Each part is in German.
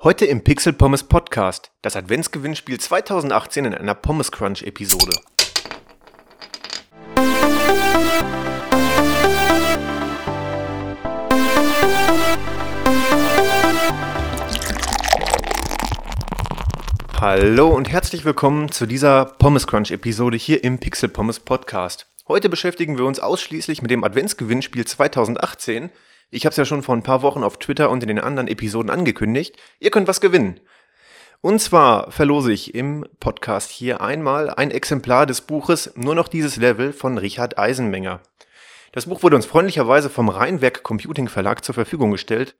Heute im Pixel Pommes Podcast, das Adventsgewinnspiel 2018 in einer Pommes Crunch Episode. Hallo und herzlich willkommen zu dieser Pommes Crunch Episode hier im Pixel Pommes Podcast. Heute beschäftigen wir uns ausschließlich mit dem Adventsgewinnspiel 2018 ich habe es ja schon vor ein paar Wochen auf Twitter und in den anderen Episoden angekündigt. Ihr könnt was gewinnen. Und zwar verlose ich im Podcast hier einmal ein Exemplar des Buches Nur noch dieses Level von Richard Eisenmenger. Das Buch wurde uns freundlicherweise vom Rheinwerk Computing Verlag zur Verfügung gestellt,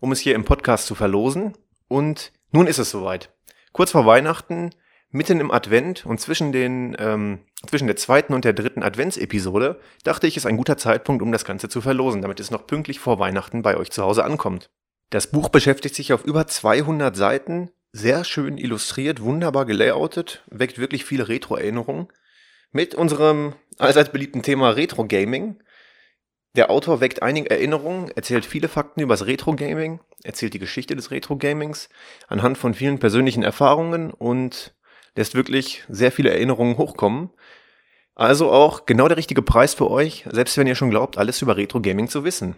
um es hier im Podcast zu verlosen. Und nun ist es soweit. Kurz vor Weihnachten mitten im Advent und zwischen den ähm, zwischen der zweiten und der dritten Adventsepisode dachte ich, ist ein guter Zeitpunkt, um das Ganze zu verlosen, damit es noch pünktlich vor Weihnachten bei euch zu Hause ankommt. Das Buch beschäftigt sich auf über 200 Seiten, sehr schön illustriert, wunderbar gelayoutet, weckt wirklich viele Retro-Erinnerungen mit unserem allseits beliebten Thema Retro Gaming. Der Autor weckt einige Erinnerungen, erzählt viele Fakten über das Retro Gaming, erzählt die Geschichte des Retro Gamings anhand von vielen persönlichen Erfahrungen und lässt wirklich sehr viele Erinnerungen hochkommen. Also auch genau der richtige Preis für euch, selbst wenn ihr schon glaubt, alles über Retro Gaming zu wissen.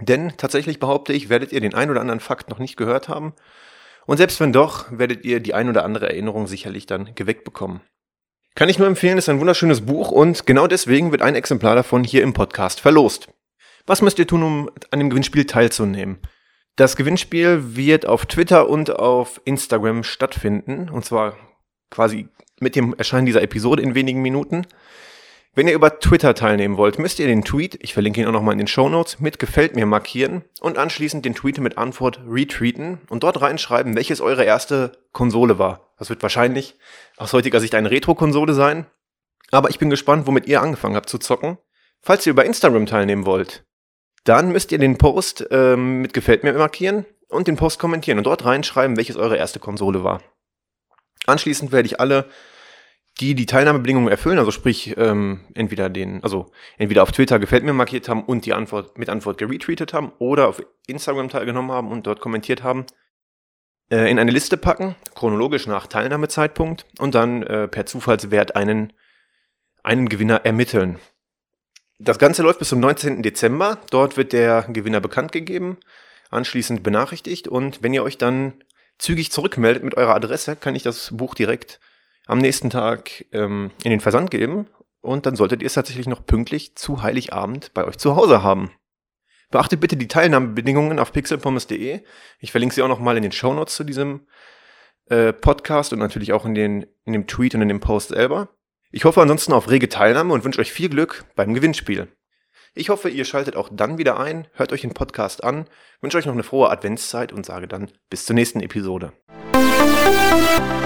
Denn tatsächlich behaupte ich, werdet ihr den ein oder anderen Fakt noch nicht gehört haben. Und selbst wenn doch, werdet ihr die ein oder andere Erinnerung sicherlich dann geweckt bekommen. Kann ich nur empfehlen, ist ein wunderschönes Buch und genau deswegen wird ein Exemplar davon hier im Podcast verlost. Was müsst ihr tun, um an dem Gewinnspiel teilzunehmen? Das Gewinnspiel wird auf Twitter und auf Instagram stattfinden. Und zwar quasi mit dem Erscheinen dieser Episode in wenigen Minuten. Wenn ihr über Twitter teilnehmen wollt, müsst ihr den Tweet, ich verlinke ihn auch nochmal in den Show Notes, mit Gefällt mir markieren und anschließend den Tweet mit Antwort retweeten und dort reinschreiben, welches eure erste Konsole war. Das wird wahrscheinlich aus heutiger Sicht eine Retro-Konsole sein. Aber ich bin gespannt, womit ihr angefangen habt zu zocken. Falls ihr über Instagram teilnehmen wollt, dann müsst ihr den Post ähm, mit Gefällt mir markieren und den Post kommentieren und dort reinschreiben, welches eure erste Konsole war. Anschließend werde ich alle, die die Teilnahmebedingungen erfüllen, also sprich ähm, entweder den, also entweder auf Twitter gefällt mir markiert haben und die Antwort mit Antwort geretweetet haben oder auf Instagram teilgenommen haben und dort kommentiert haben, äh, in eine Liste packen, chronologisch nach Teilnahmezeitpunkt und dann äh, per Zufallswert einen einen Gewinner ermitteln. Das Ganze läuft bis zum 19. Dezember. Dort wird der Gewinner bekannt gegeben, anschließend benachrichtigt und wenn ihr euch dann zügig zurückmeldet mit eurer Adresse, kann ich das Buch direkt am nächsten Tag ähm, in den Versand geben und dann solltet ihr es tatsächlich noch pünktlich zu Heiligabend bei euch zu Hause haben. Beachtet bitte die Teilnahmebedingungen auf pixelpommes.de. Ich verlinke sie auch nochmal in den Shownotes zu diesem äh, Podcast und natürlich auch in, den, in dem Tweet und in dem Post selber. Ich hoffe ansonsten auf rege Teilnahme und wünsche euch viel Glück beim Gewinnspiel. Ich hoffe, ihr schaltet auch dann wieder ein, hört euch den Podcast an, wünsche euch noch eine frohe Adventszeit und sage dann bis zur nächsten Episode. Musik